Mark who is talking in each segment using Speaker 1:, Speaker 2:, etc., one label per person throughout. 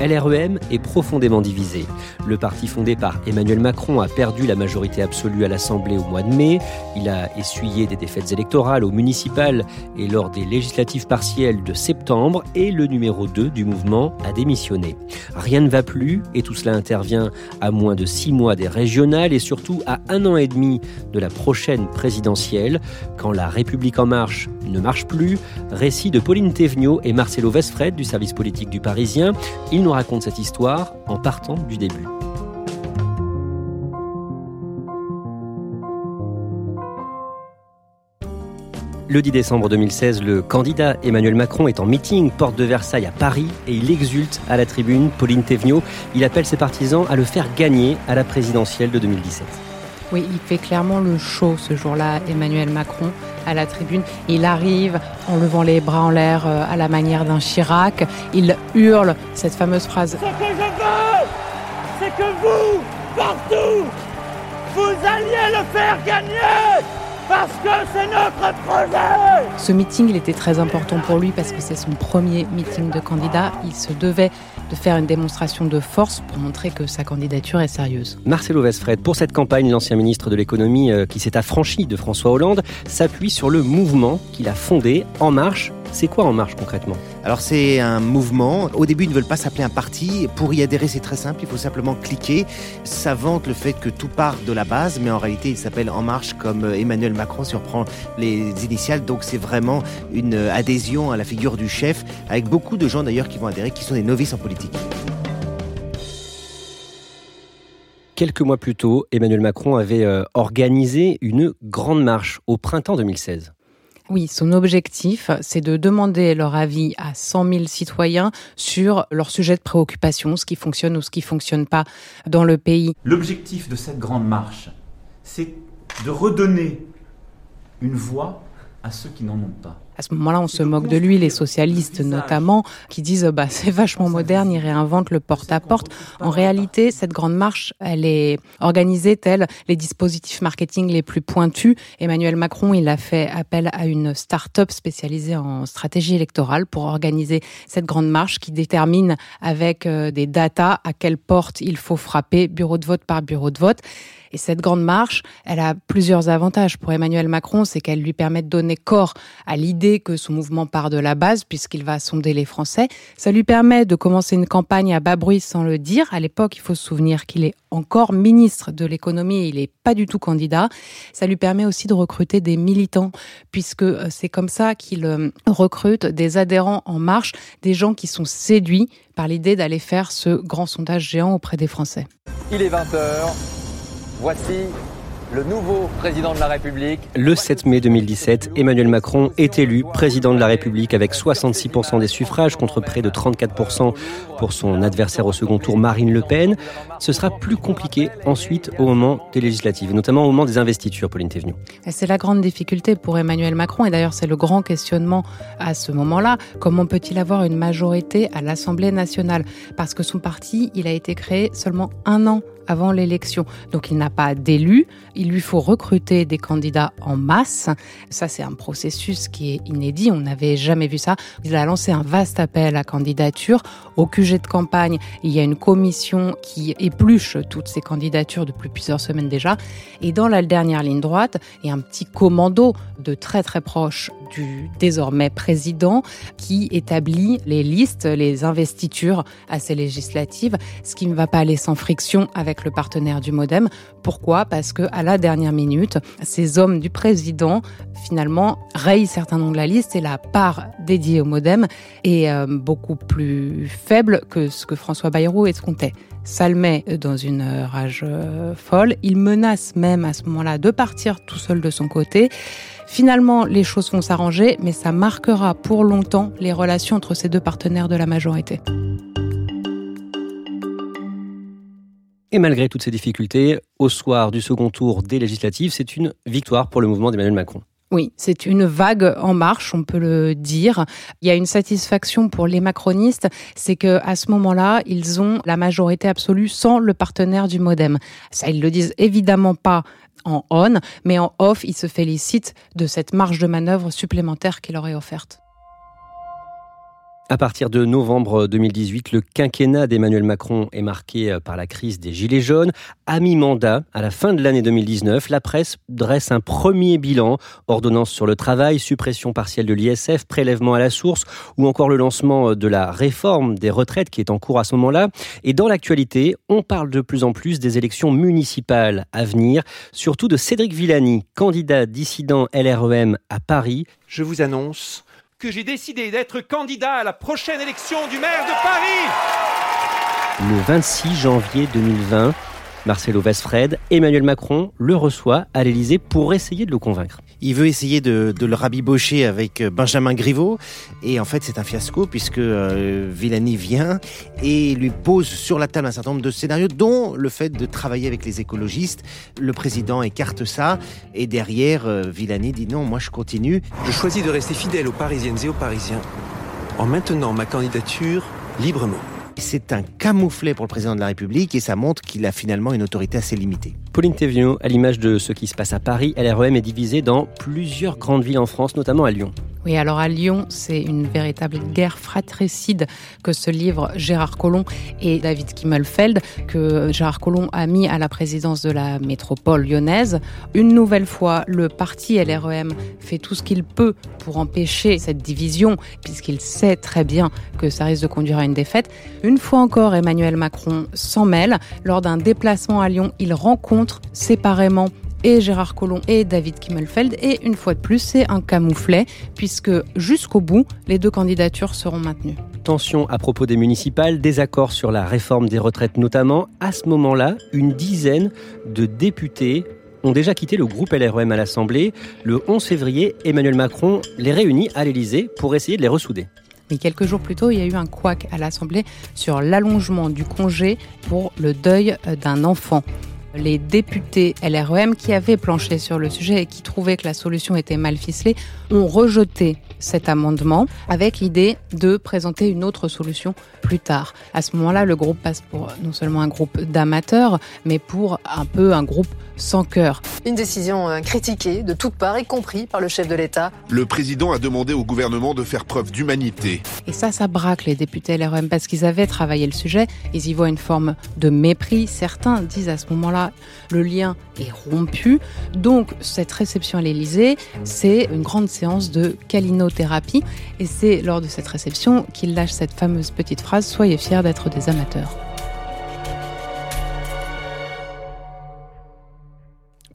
Speaker 1: LREM est profondément divisé. Le parti fondé par Emmanuel Macron a perdu la majorité absolue à l'Assemblée au mois de mai. Il a essuyé des défaites électorales au municipal et lors des législatives partielles de septembre et le numéro 2 du mouvement a démissionné. Rien ne va plus et tout cela intervient à moins de six mois des régionales et surtout à un an et demi de la prochaine présidentielle. Quand la République en marche ne marche plus, récit de Pauline Thévenot et Marcelo Vesfred du service politique du Parisien. Ils nous racontent cette histoire en partant du début. Le 10 décembre 2016, le candidat Emmanuel Macron est en meeting porte de Versailles à Paris et il exulte à la tribune Pauline Thévenot. Il appelle ses partisans à le faire gagner à la présidentielle de 2017.
Speaker 2: Oui, il fait clairement le show ce jour-là, Emmanuel Macron, à la tribune. Il arrive en levant les bras en l'air euh, à la manière d'un Chirac. Il hurle cette fameuse phrase.
Speaker 3: Ce que je veux, c'est que vous, partout, vous alliez le faire gagner parce que c'est notre projet
Speaker 2: Ce meeting, il était très important pour lui parce que c'est son premier meeting de candidat. Il se devait de faire une démonstration de force pour montrer que sa candidature est sérieuse.
Speaker 1: Marcelo Vesfred, pour cette campagne, l'ancien ministre de l'économie euh, qui s'est affranchi de François Hollande s'appuie sur le mouvement qu'il a fondé En Marche c'est quoi En Marche concrètement?
Speaker 4: Alors c'est un mouvement. Au début, ils ne veulent pas s'appeler un parti. Pour y adhérer, c'est très simple. Il faut simplement cliquer. Ça vante le fait que tout part de la base, mais en réalité, il s'appelle En Marche comme Emmanuel Macron si on prend les initiales. Donc c'est vraiment une adhésion à la figure du chef, avec beaucoup de gens d'ailleurs qui vont adhérer, qui sont des novices en politique.
Speaker 1: Quelques mois plus tôt, Emmanuel Macron avait euh, organisé une grande marche au printemps 2016.
Speaker 2: Oui, son objectif, c'est de demander leur avis à 100 000 citoyens sur leur sujet de préoccupation, ce qui fonctionne ou ce qui fonctionne pas dans le pays.
Speaker 5: L'objectif de cette grande marche, c'est de redonner une voix à ceux qui n'en ont pas.
Speaker 2: À ce moment-là, on se moque de lui, les socialistes notamment, qui disent bah c'est vachement moderne, ils réinventent le porte-à-porte. En réalité, cette grande marche, elle est organisée telle les dispositifs marketing les plus pointus. Emmanuel Macron, il a fait appel à une start-up spécialisée en stratégie électorale pour organiser cette grande marche qui détermine avec euh, des datas à quelle porte il faut frapper, bureau de vote par bureau de vote. Et cette grande marche, elle a plusieurs avantages pour Emmanuel Macron, c'est qu'elle lui permet de donner corps à l'idée que son mouvement part de la base, puisqu'il va sonder les Français. Ça lui permet de commencer une campagne à bas bruit sans le dire. À l'époque, il faut se souvenir qu'il est encore ministre de l'économie, il n'est pas du tout candidat. Ça lui permet aussi de recruter des militants, puisque euh, c'est comme ça qu'il euh, recrute des adhérents en marche, des gens qui sont séduits par l'idée d'aller faire ce grand sondage géant auprès des Français.
Speaker 6: Il est 20h. Voici le nouveau président de la République.
Speaker 1: Le 7 mai 2017, Emmanuel Macron est élu président de la République avec 66% des suffrages contre près de 34% pour son adversaire au second tour Marine Le Pen. Ce sera plus compliqué ensuite au moment des législatives, notamment au moment des investitures, Pauline Thévenoud.
Speaker 2: C'est la grande difficulté pour Emmanuel Macron et d'ailleurs c'est le grand questionnement à ce moment-là. Comment peut-il avoir une majorité à l'Assemblée nationale? Parce que son parti, il a été créé seulement un an avant l'élection. Donc il n'a pas d'élu, il lui faut recruter des candidats en masse. Ça, c'est un processus qui est inédit. On n'avait jamais vu ça. Il a lancé un vaste appel à candidature. Au QG de campagne, il y a une commission qui épluche toutes ces candidatures depuis plusieurs semaines déjà. Et dans la dernière ligne droite, il y a un petit commando de très très proche du désormais président qui établit les listes, les investitures à ces législatives, ce qui ne va pas aller sans friction avec le partenaire du Modem. Pourquoi? Parce que à la dernière minute, ces hommes du président finalement rayent certains noms de la liste et la part dédiée au Modem est euh, beaucoup plus faible que ce que François Bayrou escomptait. Ça le met dans une rage euh, folle. Il menace même à ce moment-là de partir tout seul de son côté. Finalement, les choses vont s'arranger, mais ça marquera pour longtemps les relations entre ces deux partenaires de la majorité.
Speaker 1: Et malgré toutes ces difficultés, au soir du second tour des législatives, c'est une victoire pour le mouvement d'Emmanuel Macron.
Speaker 2: Oui, c'est une vague en marche, on peut le dire. Il y a une satisfaction pour les macronistes, c'est que à ce moment-là, ils ont la majorité absolue sans le partenaire du MoDem. Ça, ils le disent évidemment pas en on, mais en off, il se félicite de cette marge de manœuvre supplémentaire qu'il leur est offerte.
Speaker 1: À partir de novembre 2018, le quinquennat d'Emmanuel Macron est marqué euh, par la crise des Gilets jaunes. À mi-mandat, à la fin de l'année 2019, la presse dresse un premier bilan. Ordonnance sur le travail, suppression partielle de l'ISF, prélèvement à la source ou encore le lancement de la réforme des retraites qui est en cours à ce moment-là. Et dans l'actualité, on parle de plus en plus des élections municipales à venir, surtout de Cédric Villani, candidat dissident LREM à Paris.
Speaker 7: Je vous annonce que j'ai décidé d'être candidat à la prochaine élection du maire de Paris.
Speaker 1: Le 26 janvier 2020, Marcelo Vesfred, Emmanuel Macron le reçoit à l'Élysée pour essayer de le convaincre.
Speaker 4: Il veut essayer de, le rabibocher avec euh, Benjamin Griveaux. Et en fait, c'est un fiasco puisque euh, Villani vient et lui pose sur la table un certain nombre de scénarios, dont le fait de travailler avec les écologistes. Le président écarte ça. Et derrière, euh, Villani dit non, moi je continue.
Speaker 7: Je choisis de rester fidèle aux Parisiennes et aux Parisiens en maintenant ma candidature librement.
Speaker 4: C'est un camouflet pour le président de la République et ça montre qu'il a finalement une autorité assez limitée.
Speaker 1: Pauline Thévenot, à l'image de ce qui se passe à Paris, LREM est divisée dans plusieurs grandes villes en France, notamment à Lyon.
Speaker 2: Oui, alors à Lyon, c'est une véritable guerre fratricide que se livrent Gérard Collomb et David Kimmelfeld, que Gérard Collomb a mis à la présidence de la métropole lyonnaise. Une nouvelle fois, le parti LREM fait tout ce qu'il peut pour empêcher cette division, puisqu'il sait très bien que ça risque de conduire à une défaite. Une fois encore, Emmanuel Macron s'en mêle. Lors d'un déplacement à Lyon, il rencontre séparément et Gérard Collomb et David Kimmelfeld. Et une fois de plus, c'est un camouflet, puisque jusqu'au bout, les deux candidatures seront maintenues.
Speaker 1: Tension à propos des municipales, désaccord sur la réforme des retraites notamment. À ce moment-là, une dizaine de députés ont déjà quitté le groupe LREM à l'Assemblée. Le 11 février, Emmanuel Macron les réunit à l'Élysée pour essayer de les ressouder.
Speaker 2: Mais quelques jours plus tôt, il y a eu un couac à l'Assemblée sur l'allongement du congé pour le deuil d'un enfant les députés LREM qui avaient planché sur le sujet et qui trouvaient que la solution était mal ficelée ont rejeté cet amendement avec l'idée de présenter une autre solution plus tard. À ce moment-là, le groupe passe pour non seulement un groupe d'amateurs, mais pour un peu un groupe sans cœur.
Speaker 8: Une décision euh, critiquée de toutes parts, y compris par le chef de l'État.
Speaker 9: Le président a demandé au gouvernement de faire preuve d'humanité.
Speaker 2: Et ça, ça braque les députés LREM parce qu'ils avaient travaillé le sujet. Ils y voient une forme de mépris. Certains disent à ce moment-là, le lien est rompu. Donc, cette réception à l'Élysée, c'est une grande séance de calinothérapie. Et c'est lors de cette réception qu'il lâche cette fameuse petite phrase Soyez fiers d'être des amateurs.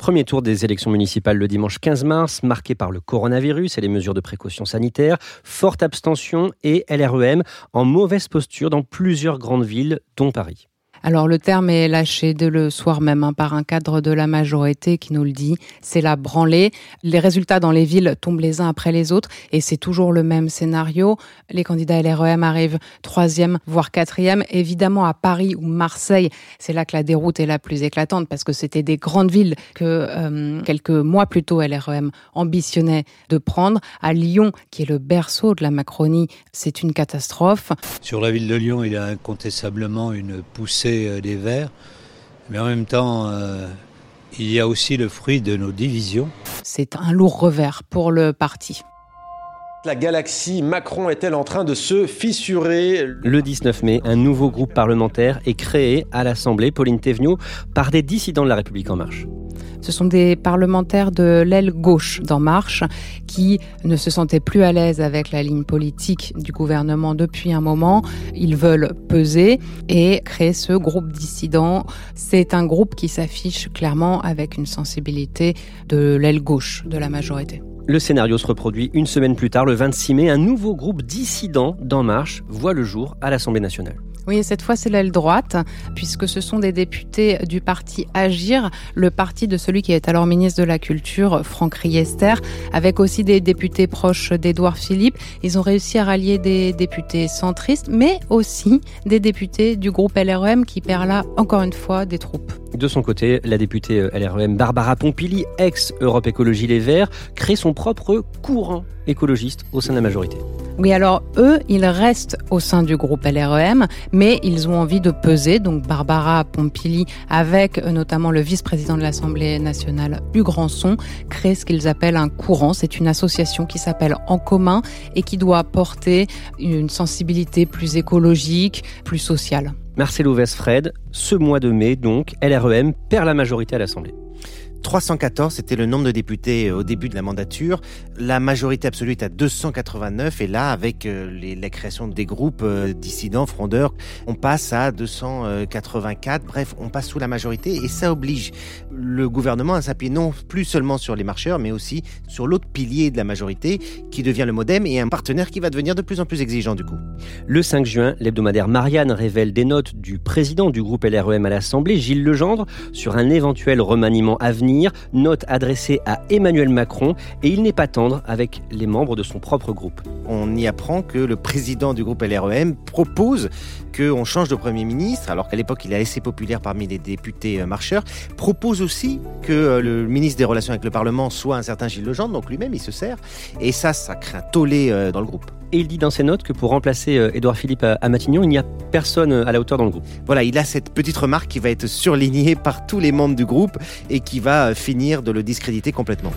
Speaker 1: Premier tour des élections municipales le dimanche 15 mars, marqué par le coronavirus et les mesures de précaution sanitaire, forte abstention et LREM en mauvaise posture dans plusieurs grandes villes, dont Paris.
Speaker 2: Alors le terme est lâché dès le soir même hein, par un cadre de la majorité qui nous le dit. C'est la branlée. Les résultats dans les villes tombent les uns après les autres et c'est toujours le même scénario. Les candidats LREM arrivent troisième, voire quatrième. Évidemment à Paris ou Marseille, c'est là que la déroute est la plus éclatante parce que c'était des grandes villes que euh, quelques mois plus tôt LREM ambitionnait de prendre. À Lyon, qui est le berceau de la Macronie, c'est une catastrophe.
Speaker 10: Sur la ville de Lyon, il y a incontestablement une poussée euh, des Verts. Mais en même temps, euh, Il y a aussi le fruit de nos divisions.
Speaker 2: C'est un lourd revers pour le parti.
Speaker 11: La galaxie Macron est-elle en train de se fissurer?
Speaker 1: Le 19 mai, un nouveau groupe parlementaire est créé à l'Assemblée, Pauline Thévenot, par des dissidents de la République en marche.
Speaker 2: Ce sont des parlementaires de l'aile gauche d'En Marche qui ne se sentaient plus à l'aise avec la ligne politique du gouvernement depuis un moment. Ils veulent peser et créer ce groupe dissident. C'est un groupe qui s'affiche clairement avec une sensibilité de l'aile gauche de la majorité.
Speaker 1: Le scénario se reproduit une semaine plus tard, le 26 mai. Un nouveau groupe dissident d'En Marche voit le jour à l'Assemblée nationale.
Speaker 2: Oui, cette fois c'est l'aile droite, puisque ce sont des députés du parti Agir, le parti de celui qui est alors ministre de la Culture, Franck Riester, avec aussi des députés proches d'Édouard Philippe. Ils ont réussi à rallier des députés centristes, mais aussi des députés du groupe LREM qui perd là, encore une fois, des troupes.
Speaker 1: De son côté, la députée LREM Barbara Pompili, ex-Europe Écologie Les Verts, crée son propre courant écologiste au sein de la majorité.
Speaker 2: Oui, alors eux, ils restent au sein du groupe LREM, mais ils ont envie de peser. Donc Barbara Pompili, avec euh, notamment le vice-président de l'Assemblée nationale, Hugues Rançon, crée ce qu'ils appellent un courant. C'est une association qui s'appelle En commun et qui doit porter une sensibilité plus écologique, plus sociale.
Speaker 1: Marcelo Vesfred, ce mois de mai, donc, LREM perd la majorité à l'Assemblée.
Speaker 4: 314, c'était le nombre de députés au début de la mandature. La majorité absolue est à 289 et là, avec les, la création des groupes dissidents, frondeurs, on passe à 284. Bref, on passe sous la majorité et ça oblige le gouvernement à s'appuyer non plus seulement sur les marcheurs, mais aussi sur l'autre pilier de la majorité qui devient le MoDem et un partenaire qui va devenir de plus en plus exigeant du coup.
Speaker 1: Le 5 juin, l'hebdomadaire Marianne révèle des notes du président du groupe LREM à l'Assemblée, Gilles Legendre, sur un éventuel remaniement à venir note adressée à Emmanuel Macron et il n'est pas tendre avec les membres de son propre groupe.
Speaker 4: On y apprend que le président du groupe LREM propose qu'on change de Premier ministre, alors qu'à l'époque il est assez populaire parmi les députés marcheurs, propose aussi que le ministre des Relations avec le Parlement soit un certain Gilles Legendre, donc lui-même il se sert, et ça, ça crée un tollé dans le groupe.
Speaker 1: Et il dit dans ses notes que pour remplacer Édouard Philippe à Matignon, il n'y a personne à la hauteur dans le groupe.
Speaker 4: Voilà, il a cette petite remarque qui va être surlignée par tous les membres du groupe et qui va finir de le discréditer complètement.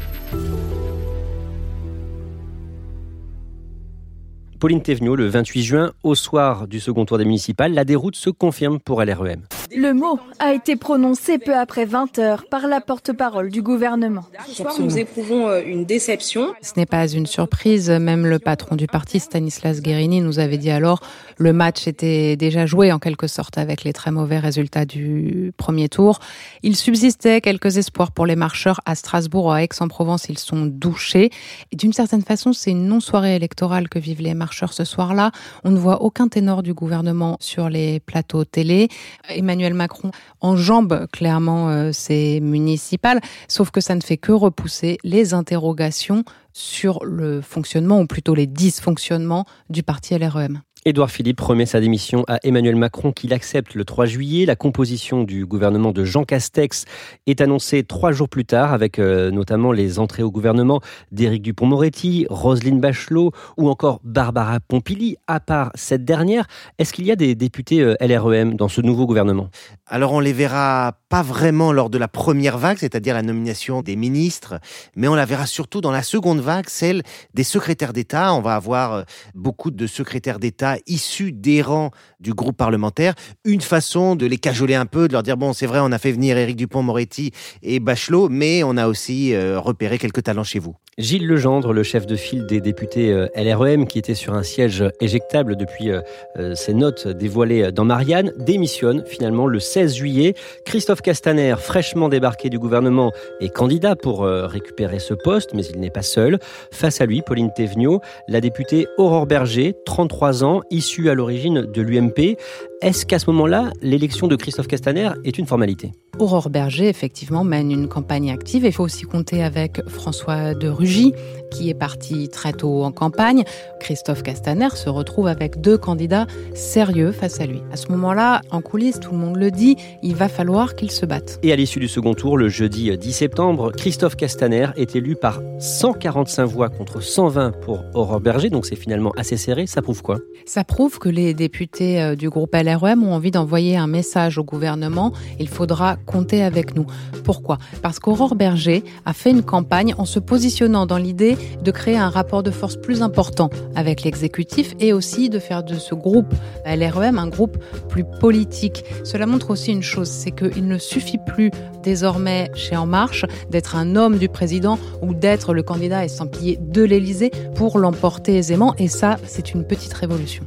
Speaker 1: Pauline Thévenot, le 28 juin, au soir du second tour des municipales, la déroute se confirme pour LREM.
Speaker 12: Le mot a été prononcé peu après 20 heures par la porte-parole du gouvernement.
Speaker 13: Ce soir, nous éprouvons une déception.
Speaker 2: Ce n'est pas une surprise. Même le patron du parti, Stanislas Guérini, nous avait dit alors le match était déjà joué en quelque sorte avec les très mauvais résultats du premier tour. Il subsistait quelques espoirs pour les marcheurs à Strasbourg ou à Aix-en-Provence. Ils sont douchés. Et d'une certaine façon, c'est une non-soirée électorale que vivent les marcheurs ce soir-là. On ne voit aucun ténor du gouvernement sur les plateaux télé. Emmanuel Macron enjambe clairement euh, ces municipales, sauf que ça ne fait que repousser les interrogations sur le fonctionnement, ou plutôt les dysfonctionnements du parti LREM.
Speaker 1: Édouard Philippe remet sa démission à Emmanuel Macron qu'il accepte le 3 juillet. La composition du gouvernement de Jean Castex est annoncée trois jours plus tard avec euh, notamment les entrées au gouvernement d'Éric Dupont-Moretti, Roselyne Bachelot ou encore Barbara Pompili. À part cette dernière, est-ce qu'il y a des députés euh, LREM dans ce nouveau gouvernement?
Speaker 4: Alors on les verra pas vraiment lors de la première vague, c'est-à-dire la nomination des ministres, mais on la verra surtout dans la seconde vague, celle des secrétaires d'État. On va avoir beaucoup de secrétaires d'État issus des rangs du groupe parlementaire, une façon de les cajoler un peu, de leur dire bon c'est vrai on a fait venir Éric Dupont-Moretti et Bachelot, mais on a aussi euh, repéré quelques talents chez vous.
Speaker 1: Gilles Legendre, le chef de file des députés euh, LREM, qui était sur un siège éjectable depuis euh, ses notes dévoilées dans Marianne, démissionne finalement le 16 juillet. Christophe Castaner, fraîchement débarqué du gouvernement, est candidat pour récupérer ce poste, mais il n'est pas seul. Face à lui, Pauline Thévenot, la députée Aurore Berger, 33 ans, issue à l'origine de l'UMP. Est-ce qu'à ce, moment-là, l'élection de Christophe Castaner est une formalité?
Speaker 2: Aurore Berger, effectivement, mène une campagne active. Il faut aussi compter avec François de Rugy, qui est parti très tôt en campagne. Christophe Castaner se retrouve avec deux candidats sérieux face à lui. À ce moment-là, en coulisses, tout le monde le dit, il va falloir qu'il se batte.
Speaker 1: Et à l'issue du second tour, le jeudi 10 septembre, Christophe Castaner est élu par 145 voix contre 120 pour Aurore Berger, donc c'est finalement assez serré. Ça prouve quoi?
Speaker 2: Ça prouve que les députés du groupe LREM ont envie d'envoyer un message au gouvernement, il faudra compter avec nous. Pourquoi? Parce qu'Aurore Berger a fait une campagne en se positionnant dans l'idée de créer un rapport de force plus important avec l'exécutif et aussi de faire de ce groupe LREM un groupe plus politique. Cela montre aussi une chose, c'est qu'il ne suffit plus désormais chez En Marche d'être un homme du président ou d'être le candidat estampillé de l'Élysée pour l'emporter aisément. Et ça, c'est une petite révolution.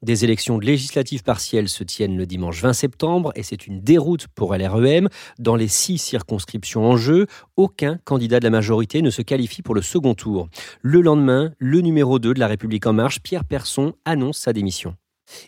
Speaker 1: Des élections législatives partielles se tiennent le dimanche 20 septembre et c'est une déroute pour LREM. Dans les six circonscriptions en jeu, aucun candidat de la majorité ne se qualifie pour le second tour. Le lendemain, le numéro 2 de La République en marche, Pierre Persson, annonce sa démission.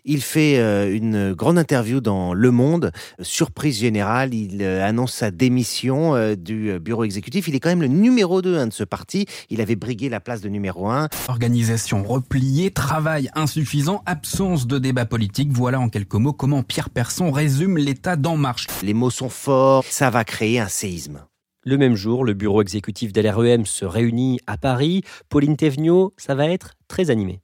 Speaker 4: Il fait euh, une grande interview dans Le Monde. Surprise générale, il euh, annonce sa démission euh, du bureau exécutif. Il est quand même le numéro 2 hein, de ce parti. Il avait brigué la place de numéro 1.
Speaker 14: Organisation repliée, travail insuffisant, absence de débat politique. Voilà en quelques mots comment Pierre Persson résume l'état d'En Marche.
Speaker 4: Les mots sont forts, ça va créer un séisme.
Speaker 1: Le même jour, le bureau exécutif d'LREM se réunit à Paris. Pauline Thévenot, ça va être très animé.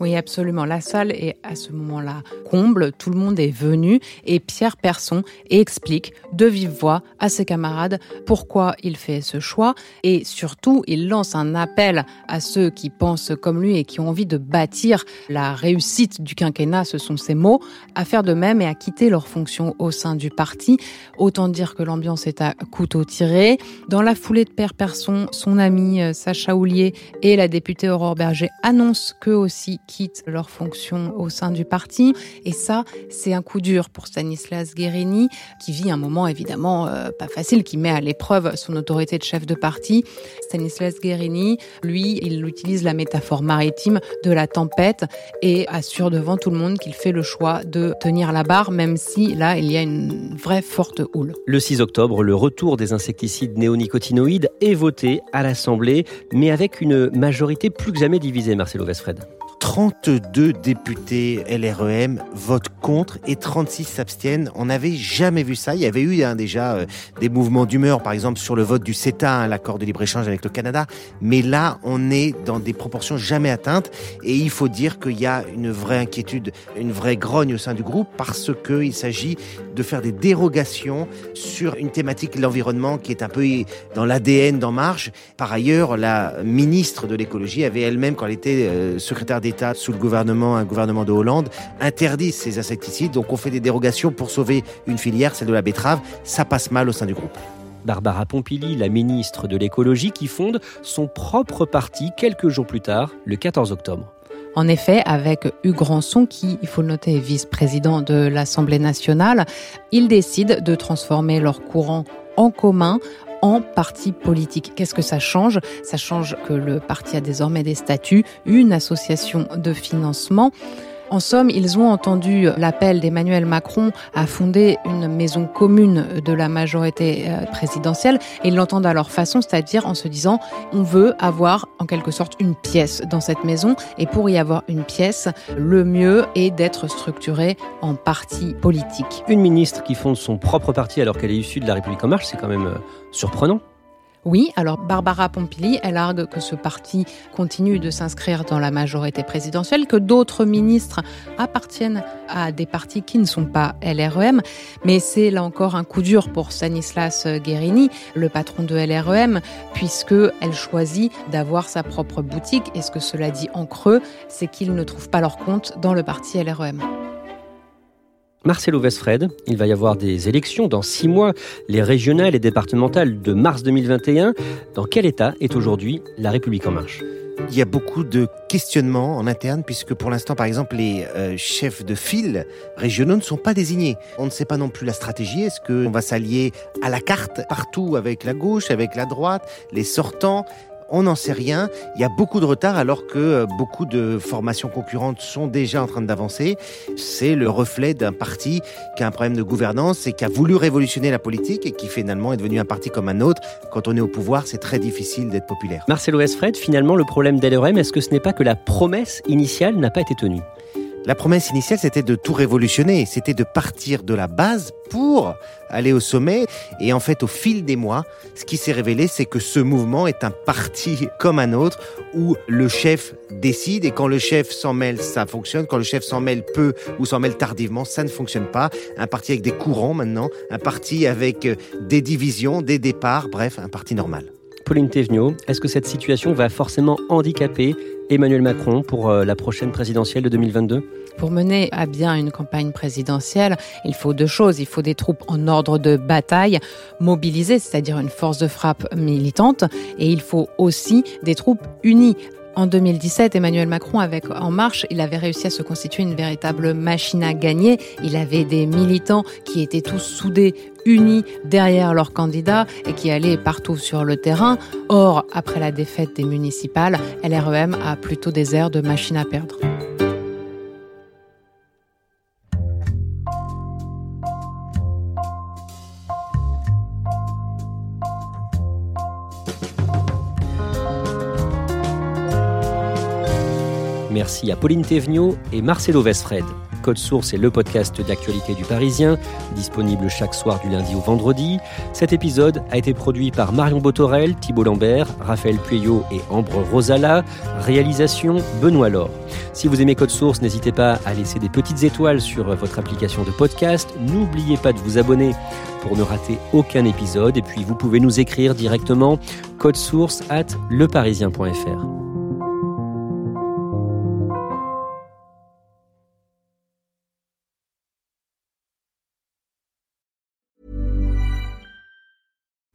Speaker 2: Oui, absolument. La salle est à ce moment-là comble, tout le monde est venu et Pierre Persson explique de vive voix à ses camarades pourquoi il fait ce choix et surtout il lance un appel à ceux qui pensent comme lui et qui ont envie de bâtir la réussite du quinquennat, ce sont ses mots, à faire de même et à quitter leur fonction au sein du parti. Autant dire que l'ambiance est à couteau tiré. Dans la foulée de Pierre Persson, son ami euh, Sacha Houlier et la députée Aurore Berger annoncent qu'eux aussi quittent leur fonction au sein du parti. Et ça, c'est un coup dur pour Stanislas Guérini, qui vit un moment évidemment euh, pas facile, qui met à l'épreuve son autorité de chef de parti. Stanislas Guérini, lui, il utilise la métaphore maritime de la tempête et assure devant tout le monde qu'il fait le choix de tenir la barre, même si là, il y a une vraie forte houle.
Speaker 1: Le 6 octobre, le retour des insecticides néonicotinoïdes est voté à l'Assemblée, mais avec une majorité plus que jamais divisée, Marcelo Vesfred.
Speaker 4: 32 députés LREM votent contre et 36 s'abstiennent. On n'avait jamais vu ça. Il y avait eu hein, déjà euh, des mouvements d'humeur, par exemple sur le vote du CETA, hein, l'accord de libre-échange avec le Canada. Mais là, on est dans des proportions jamais atteintes. Et il faut dire qu'il y a une vraie inquiétude, une vraie grogne au sein du groupe parce qu'il s'agit de faire des dérogations sur une thématique, l'environnement, qui est un peu dans l'ADN d'En Marche. Par ailleurs, la ministre de l'écologie avait elle-même, quand elle était euh, secrétaire d'État, sous le gouvernement, un gouvernement de Hollande, interdit ces insecticides. Donc on fait des dérogations pour sauver une filière, celle de la betterave. Ça passe mal au sein du groupe.
Speaker 1: Barbara Pompili, la ministre de l'écologie, qui fonde son propre parti quelques jours plus tard, le 14 octobre.
Speaker 2: En effet, avec Hugues Ranson, qui, il faut le noter, est vice-président de l'Assemblée nationale, ils décident de transformer leur courant en commun en parti politique. Qu'est-ce que ça change? Ça change que le parti a désormais des statuts, une association de financement. En somme, ils ont entendu l'appel d'Emmanuel Macron à fonder une maison commune de la majorité euh, présidentielle et ils l'entendent à leur façon, c'est-à-dire en se disant on veut avoir en quelque sorte une pièce dans cette maison et pour y avoir une pièce, le mieux est d'être structuré en parti politique.
Speaker 1: Une ministre qui fonde son propre parti alors qu'elle est issue de la République en marche, c'est quand même euh, surprenant.
Speaker 2: Oui, alors Barbara Pompili, elle argue que ce parti continue de s'inscrire dans la majorité présidentielle, que d'autres ministres appartiennent à des partis qui ne sont pas LREM, mais c'est là encore un coup dur pour Stanislas Guérini, le patron de LREM, puisque elle choisit d'avoir sa propre boutique. Et ce que cela dit en creux, c'est qu'ils ne trouvent pas leur compte dans le parti LREM.
Speaker 1: Marcelo Vesfred, il va y avoir des élections dans six mois, les régionales et départementales de mars 2021. Dans quel état est aujourd'hui la République en marche?
Speaker 4: Il y a beaucoup de questionnements en interne puisque pour l'instant, par exemple, les euh, chefs de file régionaux ne sont pas désignés. On ne sait pas non plus la stratégie. Est-ce qu'on va s'allier à la carte partout avec la gauche, avec la droite, les sortants? On n'en sait rien. Il y a beaucoup de retard alors que euh, beaucoup de formations concurrentes sont déjà en train d'avancer. C'est le reflet d'un parti qui a un problème de gouvernance et qui a voulu révolutionner la politique et qui finalement est devenu un parti comme un autre. Quand on est au pouvoir, c'est très difficile d'être populaire.
Speaker 1: Marcelo Esfred, finalement, le problème d'LRM, est-ce que ce n'est pas que la promesse initiale n'a pas été tenue?
Speaker 4: La promesse initiale, c'était de tout révolutionner, c'était de partir de la base pour aller au sommet. Et en fait, au fil des mois, ce qui s'est révélé, c'est que ce mouvement est un parti comme un autre où le chef décide et quand le chef s'en mêle, ça fonctionne. Quand le chef s'en mêle peu ou s'en mêle tardivement, ça ne fonctionne pas. Un parti avec des courants maintenant, un parti avec euh, des divisions, des départs, bref, un parti normal.
Speaker 1: Pauline Thévenot, est-ce que cette situation va forcément handicaper Emmanuel Macron pour euh, la prochaine présidentielle de 2022
Speaker 2: Pour mener à bien une campagne présidentielle, il faut deux choses. Il faut des troupes en ordre de bataille mobilisées, c'est-à-dire une force de frappe militante, et il faut aussi des troupes unies en 2017, Emmanuel Macron, avec En Marche, il avait réussi à se constituer une véritable machine à gagner. Il avait des militants qui étaient tous soudés, unis derrière leur candidat et qui allaient partout sur le terrain. Or, après la défaite des municipales, LREM a plutôt des airs de machine à perdre.
Speaker 1: À Pauline Thévenot et Marcelo Vesfred. Code Source est le podcast d'actualité du Parisien, disponible chaque soir du lundi au vendredi. Cet épisode a été produit par Marion Botorel, Thibault Lambert, Raphaël Pueyo et Ambre Rosala. Réalisation Benoît Laure. Si vous aimez Code Source, n'hésitez pas à laisser des petites étoiles sur votre application de podcast. N'oubliez pas de vous abonner pour ne rater aucun épisode. Et puis vous pouvez nous écrire directement code source at leparisien.fr.